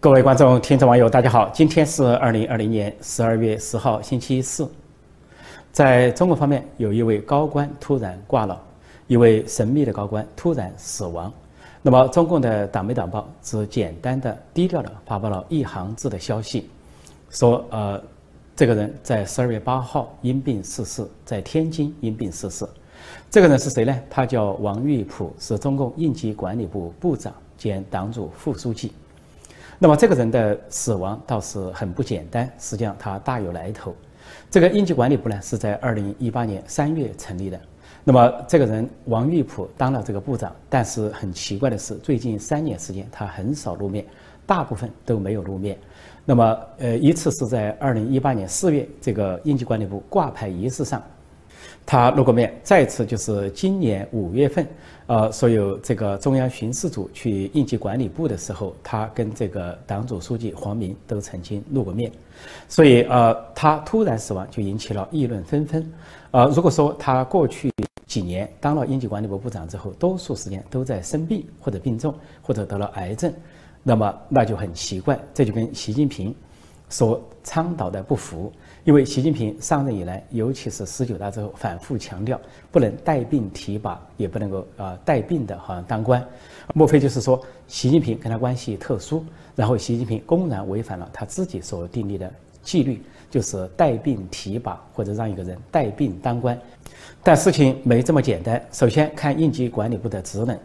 各位观众、听众、网友，大家好！今天是二零二零年十二月十号，星期四。在中国方面，有一位高官突然挂了，一位神秘的高官突然死亡。那么，中共的党媒党报只简单的、低调的发布了一行字的消息，说：呃，这个人在十二月八号因病逝世，在天津因病逝世。这个人是谁呢？他叫王玉普，是中共应急管理部部长兼党组副书记。那么这个人的死亡倒是很不简单，实际上他大有来头。这个应急管理部呢是在二零一八年三月成立的。那么这个人王玉普当了这个部长，但是很奇怪的是，最近三年时间他很少露面，大部分都没有露面。那么呃，一次是在二零一八年四月这个应急管理部挂牌仪式上。他露过面，再次就是今年五月份，呃，所有这个中央巡视组去应急管理部的时候，他跟这个党组书记黄明都曾经露过面，所以呃，他突然死亡就引起了议论纷纷。呃，如果说他过去几年当了应急管理部部长之后，多数时间都在生病或者病重或者得了癌症，那么那就很奇怪，这就跟习近平所倡导的不符。因为习近平上任以来，尤其是十九大之后，反复强调不能带病提拔，也不能够啊带病的好像当官，莫非就是说习近平跟他关系特殊，然后习近平公然违反了他自己所订立的纪律，就是带病提拔或者让一个人带病当官。但事情没这么简单。首先看应急管理部的职能。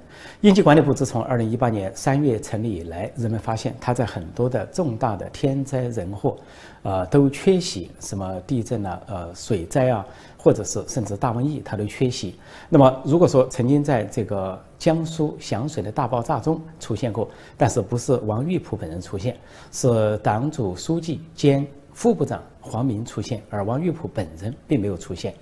应急管理部自从二零一八年三月成立以来，人们发现它在很多的重大的天灾人祸，呃，都缺席。什么地震啊，呃，水灾啊，或者是甚至大瘟疫，它都缺席。那么，如果说曾经在这个江苏响水的大爆炸中出现过，但是不是王玉普本人出现，是党组书记兼副部长黄明出现，而王玉普本人并没有出现。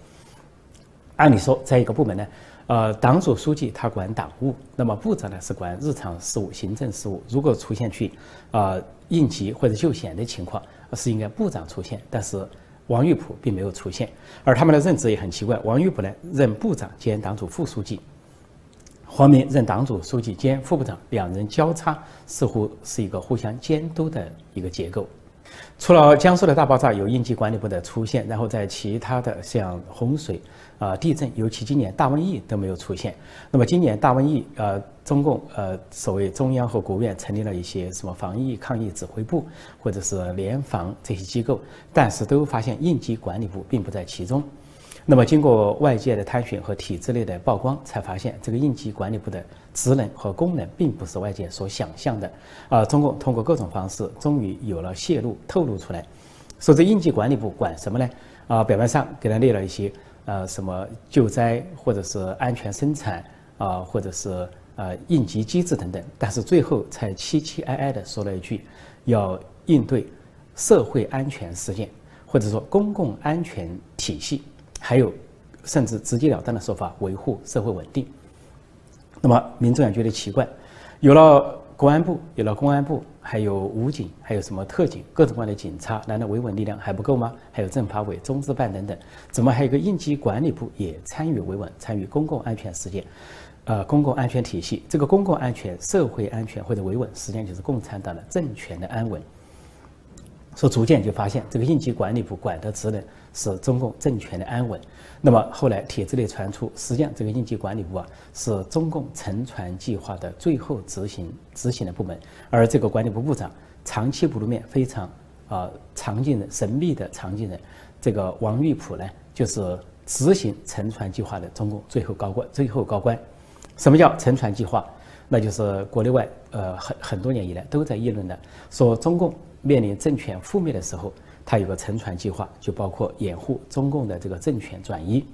按理说，在一个部门呢，呃，党组书记他管党务，那么部长呢是管日常事务、行政事务。如果出现去，呃，应急或者救险的情况，是应该部长出现。但是王玉普并没有出现，而他们的任职也很奇怪。王玉普呢任部长兼党组副书记，黄明任党组书记兼副部长，两人交叉，似乎是一个互相监督的一个结构。除了江苏的大爆炸有应急管理部的出现，然后在其他的像洪水。啊，地震，尤其今年大瘟疫都没有出现。那么今年大瘟疫，呃，中共呃所谓中央和国务院成立了一些什么防疫抗疫指挥部，或者是联防这些机构，但是都发现应急管理部并不在其中。那么经过外界的探寻和体制内的曝光，才发现这个应急管理部的职能和功能并不是外界所想象的。啊，中共通过各种方式，终于有了泄露透露出来，说这应急管理部管什么呢？啊，表面上给他列了一些。呃，什么救灾或者是安全生产啊，或者是呃应急机制等等，但是最后才凄凄哀哀地说了一句，要应对社会安全事件，或者说公共安全体系，还有甚至直截了当的说法，维护社会稳定。那么民众也觉得奇怪，有了。公安部有了公安部，还有武警，还有什么特警，各种各样的警察，难道维稳力量还不够吗？还有政法委、中资办等等，怎么还有个应急管理部也参与维稳，参与公共安全事件？呃，公共安全体系，这个公共安全、社会安全或者维稳，实际上就是共产党的政权的安稳。说逐渐就发现，这个应急管理部管的职能是中共政权的安稳。那么后来帖子里传出，实际上这个应急管理部啊是中共沉船计划的最后执行执行的部门，而这个管理部部长长期不露面，非常啊常见的神秘的常见人，这个王玉普呢，就是执行沉船计划的中共最后高官。最后高官，什么叫沉船计划？那就是国内外呃很很多年以来都在议论的，说中共。面临政权覆灭的时候，他有个沉船计划，就包括掩护中共的这个政权转移、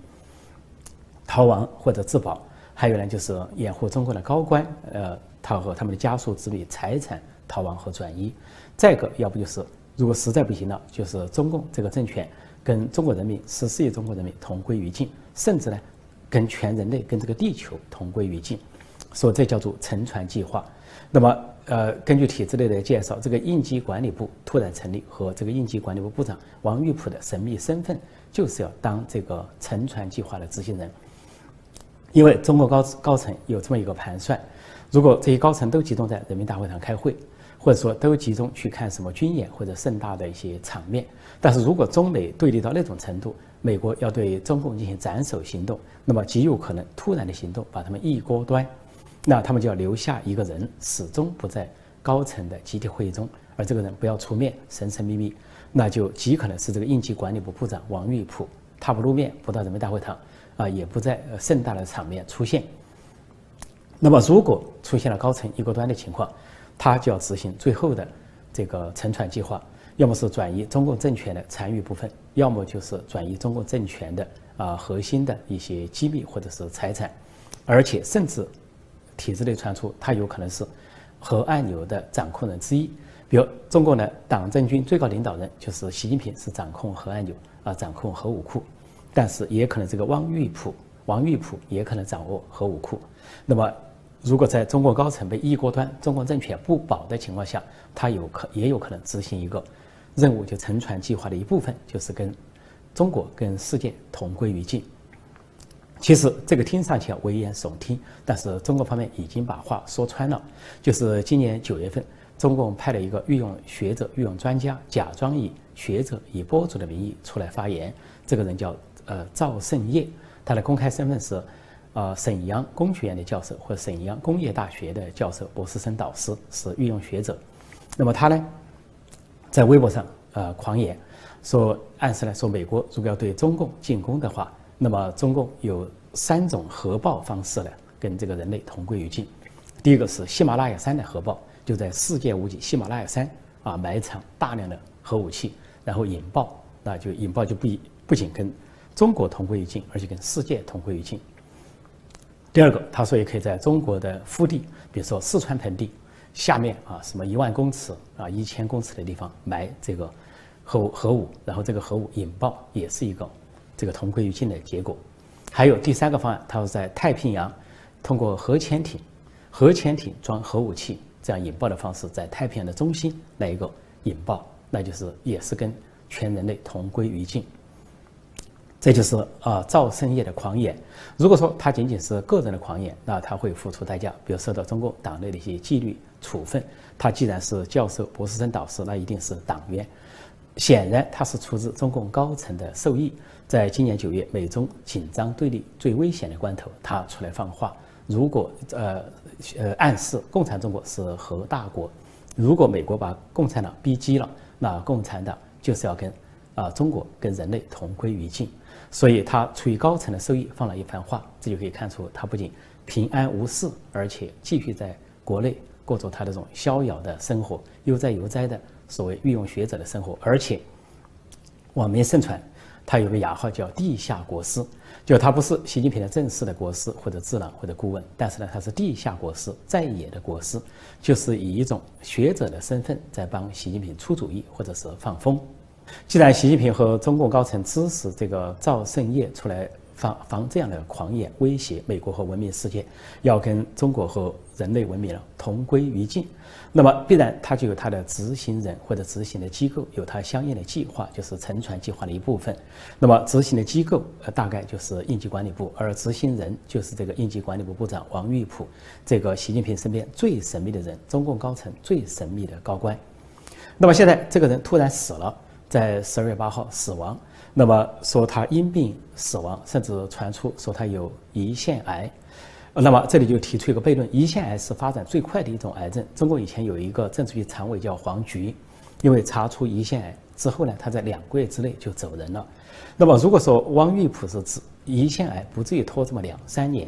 逃亡或者自保，还有呢就是掩护中共的高官，呃，他和他们的家属子女财产逃亡和转移。再一个，要不就是如果实在不行了，就是中共这个政权跟中国人民十四亿中国人民同归于尽，甚至呢跟全人类、跟这个地球同归于尽，所以这叫做沉船计划。那么。呃，根据体制内的介绍，这个应急管理部突然成立和这个应急管理部部长王玉普的神秘身份，就是要当这个沉船计划的执行人。因为中国高高层有这么一个盘算：如果这些高层都集中在人民大会堂开会，或者说都集中去看什么军演或者盛大的一些场面。但是如果中美对立到那种程度，美国要对中共进行斩首行动，那么极有可能突然的行动把他们一锅端，那他们就要留下一个人始终不在高层的集体会议中，而这个人不要出面，神神秘秘，那就极可能是这个应急管理部部长王玉普，他不露面，不到人民大会堂，啊，也不在盛大的场面出现。那么如果出现了高层一锅端的情况，他就要执行最后的这个沉船计划。要么是转移中共政权的残余部分，要么就是转移中共政权的啊核心的一些机密或者是财产，而且甚至体制内传出他有可能是核按钮的掌控人之一，比如中国呢党政军最高领导人就是习近平是掌控核按钮啊掌控核武库，但是也可能这个汪玉普王玉普也可能掌握核武库，那么。如果在中国高层被一锅端，中共政权不保的情况下，他有可也有可能执行一个任务，就沉船计划的一部分，就是跟中国跟世界同归于尽。其实这个听上去危言耸听，但是中国方面已经把话说穿了。就是今年九月份，中共派了一个御用学者、御用专家，假装以学者、以博主的名义出来发言。这个人叫呃赵胜业，他的公开身份是。呃，沈阳工学院的教授或沈阳工业大学的教授、博士生导师是御用学者。那么他呢，在微博上呃狂言，说暗示来说，美国如果要对中共进攻的话，那么中共有三种核爆方式呢，跟这个人类同归于尽。第一个是喜马拉雅山的核爆，就在世界无极喜马拉雅山啊埋藏大量的核武器，然后引爆，那就引爆就不不仅跟中国同归于尽，而且跟世界同归于尽。第二个，他说也可以在中国的腹地，比如说四川盆地下面啊，什么一万公尺啊、一千公尺的地方埋这个核核武，然后这个核武引爆也是一个这个同归于尽的结果。还有第三个方案，他说在太平洋通过核潜艇、核潜艇装核武器这样引爆的方式，在太平洋的中心来一个引爆，那就是也是跟全人类同归于尽。这就是啊赵胜业的狂言。如果说他仅仅是个人的狂言，那他会付出代价，比如受到中共党内的一些纪律处分。他既然是教授、博士生导师，那一定是党员。显然，他是出自中共高层的授意。在今年九月，美中紧张对立最危险的关头，他出来放话：如果呃呃暗示共产中国是核大国，如果美国把共产党逼急了，那共产党就是要跟啊中国跟人类同归于尽。所以他出于高层的授意放了一番话，这就可以看出他不仅平安无事，而且继续在国内过着他这种逍遥的生活，悠哉悠哉的所谓御用学者的生活。而且网民盛传，他有个雅号叫“地下国师”，就他不是习近平的正式的国师或者智囊或者顾问，但是呢，他是地下国师，在野的国师，就是以一种学者的身份在帮习近平出主意或者是放风。既然习近平和中共高层支持这个赵胜业出来防防这样的狂言，威胁美国和文明世界，要跟中国和人类文明了同归于尽，那么必然他就有他的执行人或者执行的机构，有他相应的计划，就是沉船计划的一部分。那么执行的机构呃大概就是应急管理部，而执行人就是这个应急管理部部长王玉普，这个习近平身边最神秘的人，中共高层最神秘的高官。那么现在这个人突然死了。在十二月八号死亡，那么说他因病死亡，甚至传出说他有胰腺癌，那么这里就提出一个悖论：胰腺癌是发展最快的一种癌症。中国以前有一个政治局常委叫黄菊，因为查出胰腺癌之后呢，他在两个月之内就走人了。那么如果说汪玉普是指胰腺癌，不至于拖这么两三年。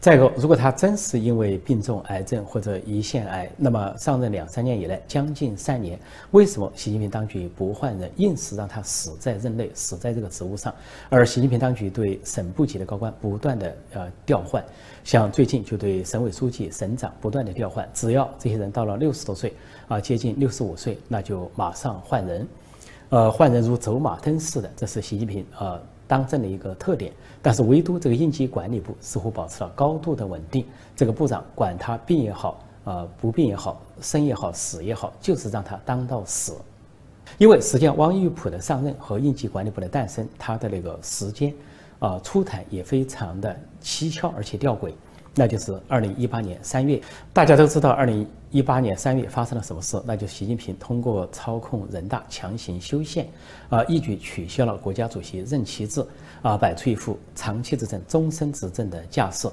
再一个，如果他真是因为病重癌症或者胰腺癌，那么上任两三年以来，将近三年，为什么习近平当局不换人，硬是让他死在任内，死在这个职务上？而习近平当局对省部级的高官不断的呃调换，像最近就对省委书记、省长不断的调换，只要这些人到了六十多岁啊，接近六十五岁，那就马上换人，呃，换人如走马灯似的，这是习近平啊。当政的一个特点，但是唯独这个应急管理部似乎保持了高度的稳定。这个部长管他病也好，呃不病也好，生也好，死也好，就是让他当到死。因为实际上，汪玉普的上任和应急管理部的诞生，他的那个时间，啊，出台也非常的蹊跷而且吊诡。那就是二零一八年三月。大家都知道，二零一八年三月发生了什么事？那就是习近平通过操控人大强行修宪，啊，一举取消了国家主席任期制，啊，摆出一副长期执政、终身执政的架势。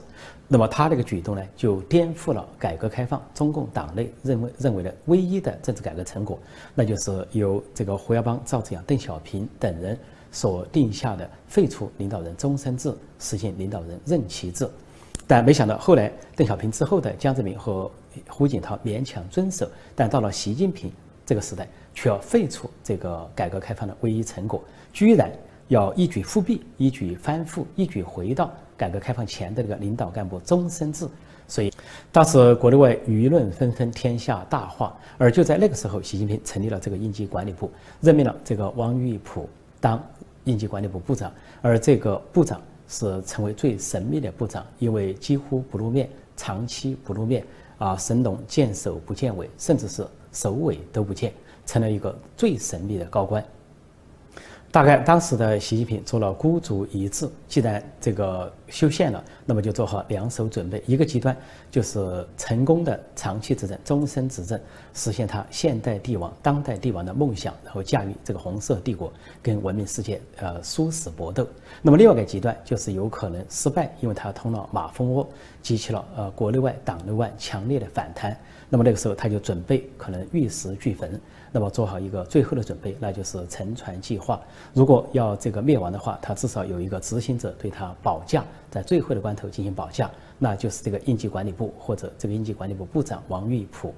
那么他这个举动呢，就颠覆了改革开放中共党内认为认为的唯一的政治改革成果，那就是由这个胡耀邦、赵紫阳、邓小平等人。所定下的废除领导人终身制，实行领导人任期制，但没想到后来邓小平之后的江泽民和胡锦涛勉强遵守，但到了习近平这个时代，却要废除这个改革开放的唯一成果，居然要一举复辟、一举翻覆、一举回到改革开放前的这个领导干部终身制。所以当时国内外舆论纷纷，天下大哗。而就在那个时候，习近平成立了这个应急管理部，任命了这个王玉普当。应急管理部部长，而这个部长是成为最神秘的部长，因为几乎不露面，长期不露面，啊，神龙见首不见尾，甚至是首尾都不见，成了一个最神秘的高官。大概当时的习近平做了孤注一掷，既然这个修宪了，那么就做好两手准备。一个极端就是成功的长期执政、终身执政，实现他现代帝王、当代帝王的梦想，然后驾驭这个红色帝国，跟文明世界呃殊死搏斗。那么另外一个极端就是有可能失败，因为他通了马蜂窝，激起了呃国内外党内外强烈的反弹。那么那个时候他就准备可能玉石俱焚。那么做好一个最后的准备，那就是沉船计划。如果要这个灭亡的话，他至少有一个执行者对他保驾，在最后的关头进行保驾，那就是这个应急管理部或者这个应急管理部部长王玉普。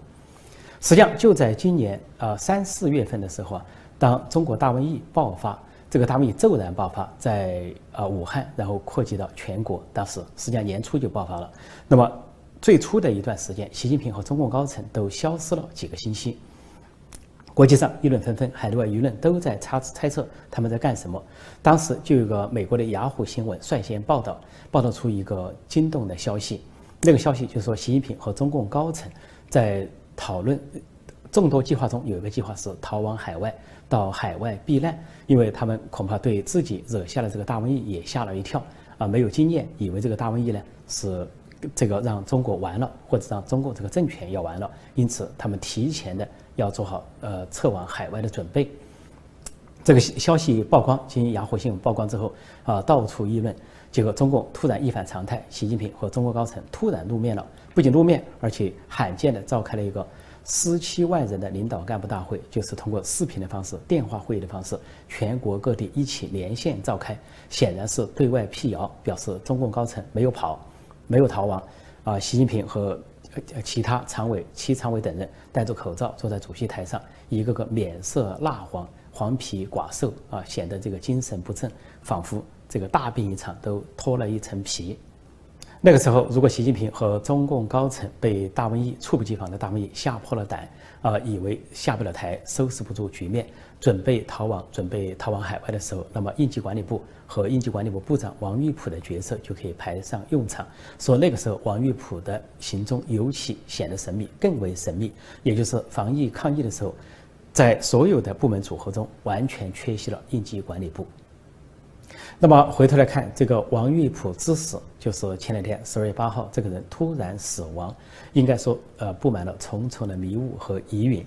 实际上就在今年啊三四月份的时候啊，当中国大瘟疫爆发，这个大瘟疫骤然爆发在啊武汉，然后扩及到全国，当时实际上年初就爆发了。那么最初的一段时间，习近平和中共高层都消失了几个星期。国际上议论纷纷，海内外舆论都在猜猜测他们在干什么。当时就有个美国的雅虎新闻率先报道，报道出一个惊动的消息。那个消息就是说，习近平和中共高层在讨论众多计划中，有一个计划是逃往海外，到海外避难，因为他们恐怕对自己惹下了这个大瘟疫也吓了一跳啊，没有经验，以为这个大瘟疫呢是这个让中国完了，或者让中共这个政权要完了，因此他们提前的。要做好呃撤往海外的准备。这个消息曝光，经雅虎新闻曝光之后啊，到处议论。结果中共突然一反常态，习近平和中国高层突然露面了，不仅露面，而且罕见的召开了一个十七万人的领导干部大会，就是通过视频的方式、电话会议的方式，全国各地一起连线召开，显然是对外辟谣，表示中共高层没有跑，没有逃亡。啊，习近平和。其他常委、七常委等人戴着口罩坐在主席台上，一个个脸色蜡黄、黄皮寡瘦啊，显得这个精神不振，仿佛这个大病一场，都脱了一层皮。那个时候，如果习近平和中共高层被大瘟疫猝不及防的大瘟疫吓破了胆啊，以为下不了台、收拾不住局面，准备逃亡、准备逃往海外的时候，那么应急管理部和应急管理部部长王玉普的角色就可以派上用场。说那个时候，王玉普的行踪尤其显得神秘，更为神秘。也就是防疫抗疫的时候，在所有的部门组合中，完全缺席了应急管理部。那么回头来看，这个王玉普之死，就是前两天十二月八号，这个人突然死亡，应该说，呃，布满了重重的迷雾和疑云，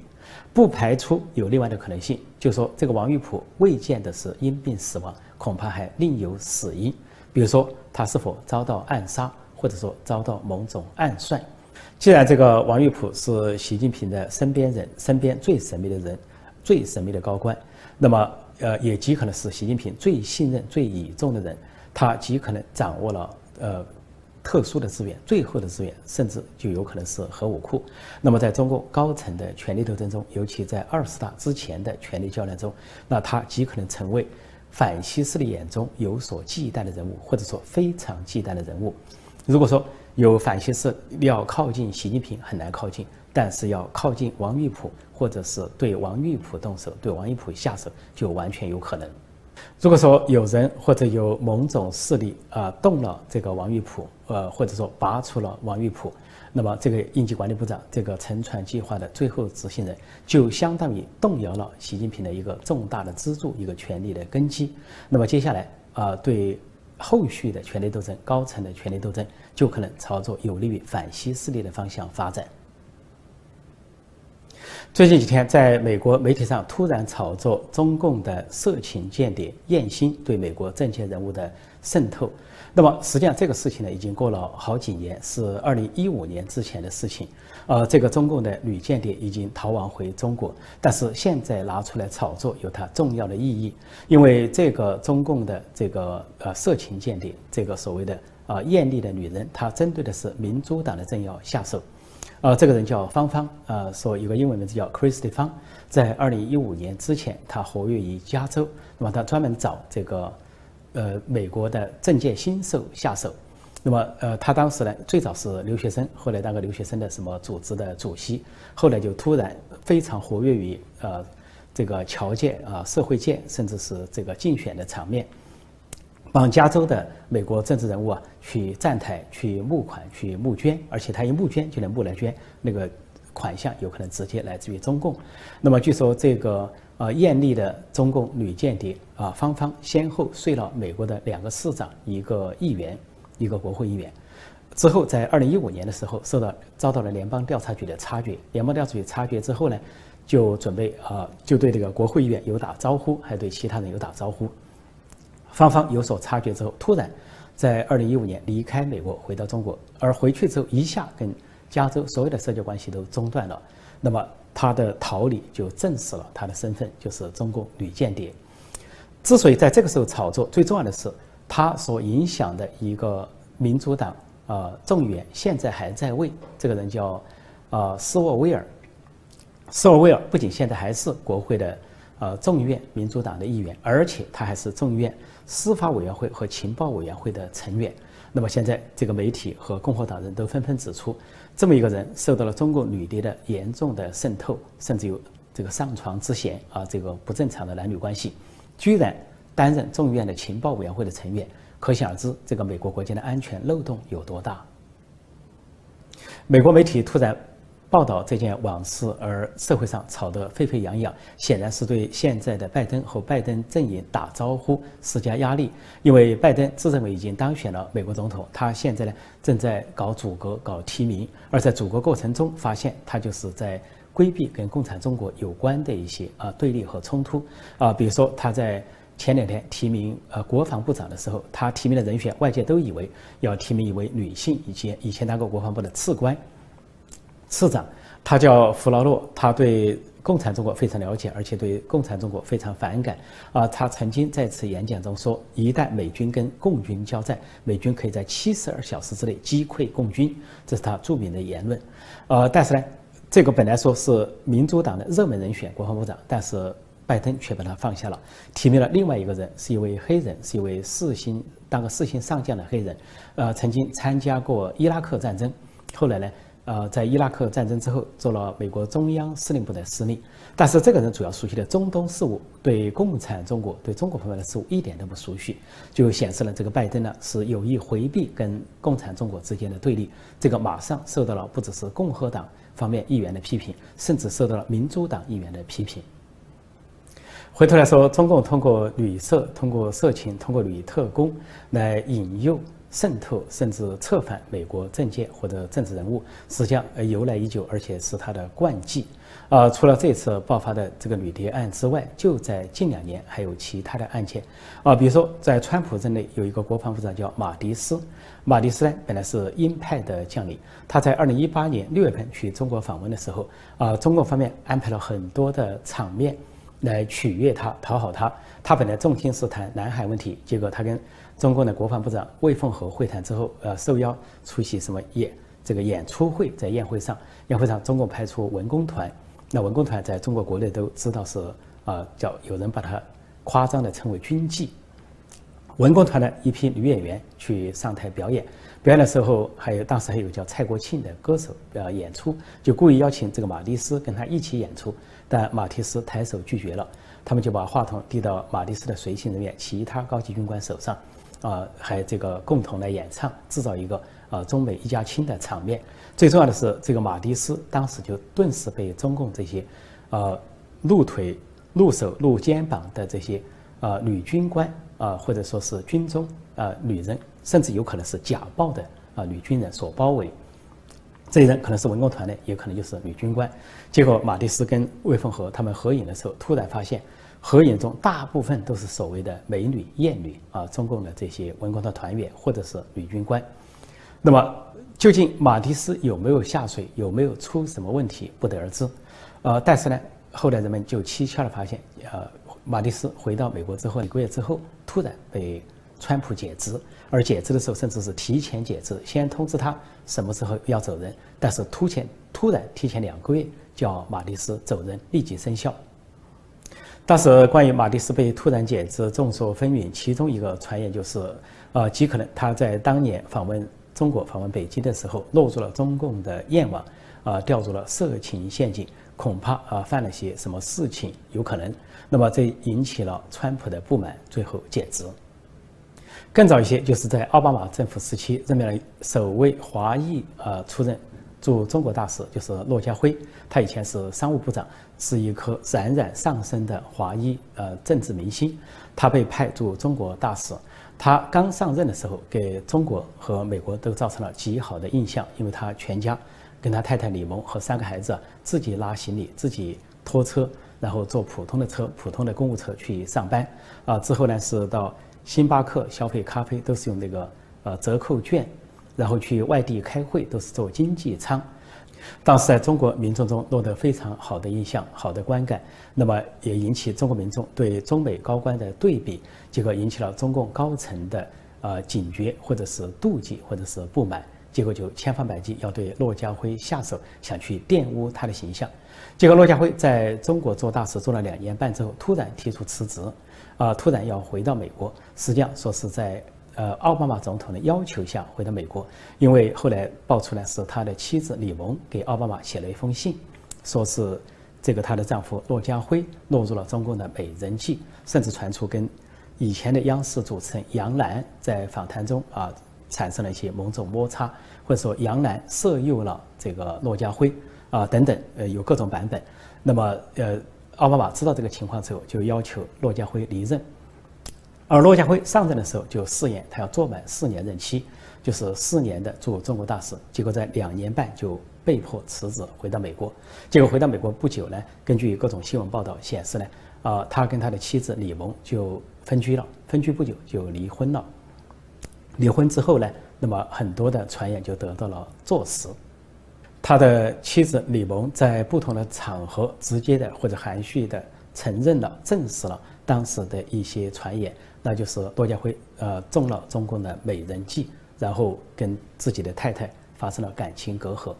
不排除有另外的可能性，就是说这个王玉普未见的是因病死亡，恐怕还另有死因，比如说他是否遭到暗杀，或者说遭到某种暗算。既然这个王玉普是习近平的身边人，身边最神秘的人，最神秘的高官，那么。呃，也极可能是习近平最信任、最倚重的人，他极可能掌握了呃特殊的资源、最后的资源，甚至就有可能是核武库。那么，在中共高层的权力斗争中，尤其在二十大之前的权力较量中，那他极可能成为反西势力眼中有所忌惮的人物，或者说非常忌惮的人物。如果说有反西势要靠近习近平，很难靠近。但是要靠近王玉普，或者是对王玉普动手，对王玉普下手，就完全有可能。如果说有人或者有某种势力啊动了这个王玉普，呃，或者说拔出了王玉普，那么这个应急管理部长这个沉船计划的最后执行人，就相当于动摇了习近平的一个重大的支柱，一个权力的根基。那么接下来啊，对后续的权力斗争、高层的权力斗争就可能朝着有利于反西势力的方向发展。最近几天，在美国媒体上突然炒作中共的色情间谍艳星对美国政界人物的渗透。那么，实际上这个事情呢，已经过了好几年，是二零一五年之前的事情。呃，这个中共的女间谍已经逃亡回中国，但是现在拿出来炒作有它重要的意义，因为这个中共的这个呃色情间谍，这个所谓的啊艳丽的女人，她针对的是民主党的政要下手。呃，这个人叫芳芳，呃，说有个英文名字叫 Christy 芳，在二零一五年之前，她活跃于加州，那么她专门找这个，呃，美国的政界新秀下手，那么呃，他当时呢，最早是留学生，后来当个留学生的什么组织的主席，后来就突然非常活跃于呃这个侨界啊、社会界，甚至是这个竞选的场面。帮加州的美国政治人物啊去站台、去募款、去募捐，而且他一募捐就能募来捐，那个款项有可能直接来自于中共。那么据说这个呃艳丽的中共女间谍啊芳芳，先后睡了美国的两个市长、一个议员、一个国会议员，之后在二零一五年的时候受到遭到了联邦调查局的察觉，联邦调查局察觉之后呢，就准备啊就对这个国会议员有打招呼，还对其他人有打招呼。芳芳有所察觉之后，突然在二零一五年离开美国，回到中国。而回去之后，一下跟加州所有的社交关系都中断了。那么他的逃离就证实了他的身份，就是中共女间谍。之所以在这个时候炒作，最重要的是他所影响的一个民主党啊众议员现在还在位，这个人叫啊斯沃威尔。斯沃威尔不仅现在还是国会的呃众议院民主党的议员，而且他还是众议院。司法委员会和情报委员会的成员，那么现在这个媒体和共和党人都纷纷指出，这么一个人受到了中共女谍的严重的渗透，甚至有这个上床之嫌啊，这个不正常的男女关系，居然担任众议院的情报委员会的成员，可想而知这个美国国家的安全漏洞有多大。美国媒体突然。报道这件往事，而社会上吵得沸沸扬扬，显然是对现在的拜登和拜登阵营打招呼、施加压力。因为拜登自认为已经当选了美国总统，他现在呢正在搞组阁、搞提名，而在组阁过程中发现他就是在规避跟共产中国有关的一些啊对立和冲突啊。比如说他在前两天提名呃国防部长的时候，他提名的人选外界都以为要提名一位女性，以及以前当过国防部的次官。市长，他叫弗劳洛，他对共产中国非常了解，而且对共产中国非常反感。啊，他曾经在此演讲中说，一旦美军跟共军交战，美军可以在七十二小时之内击溃共军，这是他著名的言论。呃，但是呢，这个本来说是民主党的热门人选国防部长，但是拜登却把他放下了，提名了另外一个人，是一位黑人，是一位四星当个四星上将的黑人，呃，曾经参加过伊拉克战争，后来呢？呃，在伊拉克战争之后，做了美国中央司令部的司令，但是这个人主要熟悉的中东事务，对共产中国、对中国方面的事务一点都不熟悉，就显示了这个拜登呢是有意回避跟共产中国之间的对立。这个马上受到了不只是共和党方面议员的批评，甚至受到了民主党议员的批评。回头来说，中共通过旅社、通过色情、通过女特工来引诱。渗透甚至策反美国政界或者政治人物，实际上由来已久，而且是他的惯技。啊，除了这次爆发的这个女谍案之外，就在近两年还有其他的案件。啊，比如说在川普任内有一个国防部长叫马蒂斯，马蒂斯呢本来是鹰派的将领，他在二零一八年六月份去中国访问的时候，啊，中国方面安排了很多的场面来取悦他、讨好他。他本来重心是谈南海问题，结果他跟中共的国防部长魏凤和会谈之后，呃，受邀出席什么演这个演出会，在宴会上，宴会上中共派出文工团，那文工团在中国国内都知道是啊，叫有人把它夸张的称为军妓。文工团的一批女演员去上台表演，表演的时候还有当时还有叫蔡国庆的歌手呃演出，就故意邀请这个马蒂斯跟他一起演出，但马蒂斯抬手拒绝了，他们就把话筒递到马蒂斯的随行人员其他高级军官手上。啊，还这个共同来演唱，制造一个啊中美一家亲的场面。最重要的是，这个马蒂斯当时就顿时被中共这些，呃，露腿、露手、露肩膀的这些啊女军官啊，或者说是军中啊女人，甚至有可能是假报的啊女军人所包围。这些人可能是文工团的，也可能就是女军官。结果马蒂斯跟魏凤和他们合影的时候，突然发现合影中大部分都是所谓的美女艳女啊，中共的这些文工团团员或者是女军官。那么究竟马蒂斯有没有下水，有没有出什么问题，不得而知。呃，但是呢，后来人们就蹊跷的发现，呃，马蒂斯回到美国之后，一个月之后，突然被。川普解职，而解职的时候甚至是提前解职，先通知他什么时候要走人，但是突前突然提前两个月叫马蒂斯走人，立即生效。当时关于马蒂斯被突然解职，众说纷纭，其中一个传言就是，呃，极可能他在当年访问中国、访问北京的时候落入了中共的艳网，啊，掉入了色情陷阱，恐怕啊犯了些什么事情，有可能。那么这引起了川普的不满，最后解职。更早一些，就是在奥巴马政府时期任命了首位华裔呃出任驻中国大使，就是骆家辉。他以前是商务部长，是一颗冉冉上升的华裔呃政治明星。他被派驻中国大使，他刚上任的时候，给中国和美国都造成了极好的印象，因为他全家跟他太太李萌和三个孩子自己拉行李，自己拖车，然后坐普通的车、普通的公务车去上班。啊，之后呢是到。星巴克消费咖啡都是用那个呃折扣券，然后去外地开会都是坐经济舱，当时在中国民众中落得非常好的印象、好的观感，那么也引起中国民众对中美高官的对比，结果引起了中共高层的呃警觉，或者是妒忌，或者是不满，结果就千方百计要对骆家辉下手，想去玷污他的形象。结果骆家辉在中国做大使做了两年半之后，突然提出辞职。啊，突然要回到美国，实际上说是在呃奥巴马总统的要求下回到美国，因为后来爆出来是他的妻子李萌给奥巴马写了一封信，说是这个她的丈夫骆家辉落入了中共的美人计，甚至传出跟以前的央视主持人杨澜在访谈中啊产生了一些某种摩擦，或者说杨澜色诱了这个骆家辉啊等等，呃有各种版本，那么呃。奥巴马知道这个情况之后，就要求骆家辉离任。而骆家辉上任的时候就誓言，他要做满四年任期，就是四年的驻中国大使。结果在两年半就被迫辞职，回到美国。结果回到美国不久呢，根据各种新闻报道显示呢，啊，他跟他的妻子李萌就分居了，分居不久就离婚了。离婚之后呢，那么很多的传言就得到了坐实。他的妻子李萌在不同的场合直接的或者含蓄的承认了、证实了当时的一些传言，那就是骆家辉呃中了中共的美人计，然后跟自己的太太发生了感情隔阂。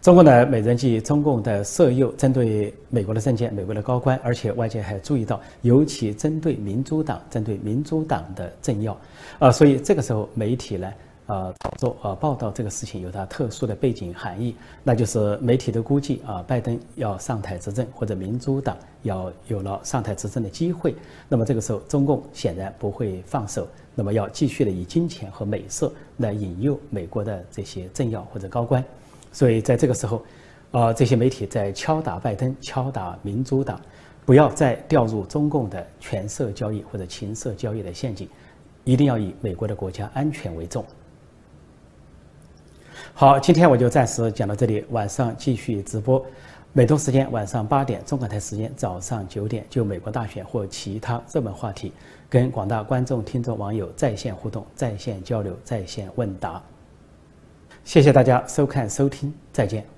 中共的美人计，中共的色诱，针对美国的政界、美国的高官，而且外界还注意到，尤其针对民主党、针对民主党的政要，啊，所以这个时候媒体呢。呃，炒作呃报道这个事情有它特殊的背景含义，那就是媒体的估计啊，拜登要上台执政，或者民主党要有了上台执政的机会，那么这个时候中共显然不会放手，那么要继续的以金钱和美色来引诱美国的这些政要或者高官，所以在这个时候，呃，这些媒体在敲打拜登，敲打民主党，不要再掉入中共的权色交易或者情色交易的陷阱，一定要以美国的国家安全为重。好，今天我就暂时讲到这里。晚上继续直播，美东时间晚上八点，中港台时间早上九点，就美国大选或其他热门话题，跟广大观众、听众、网友在线互动、在线交流、在线问答。谢谢大家收看收听，再见。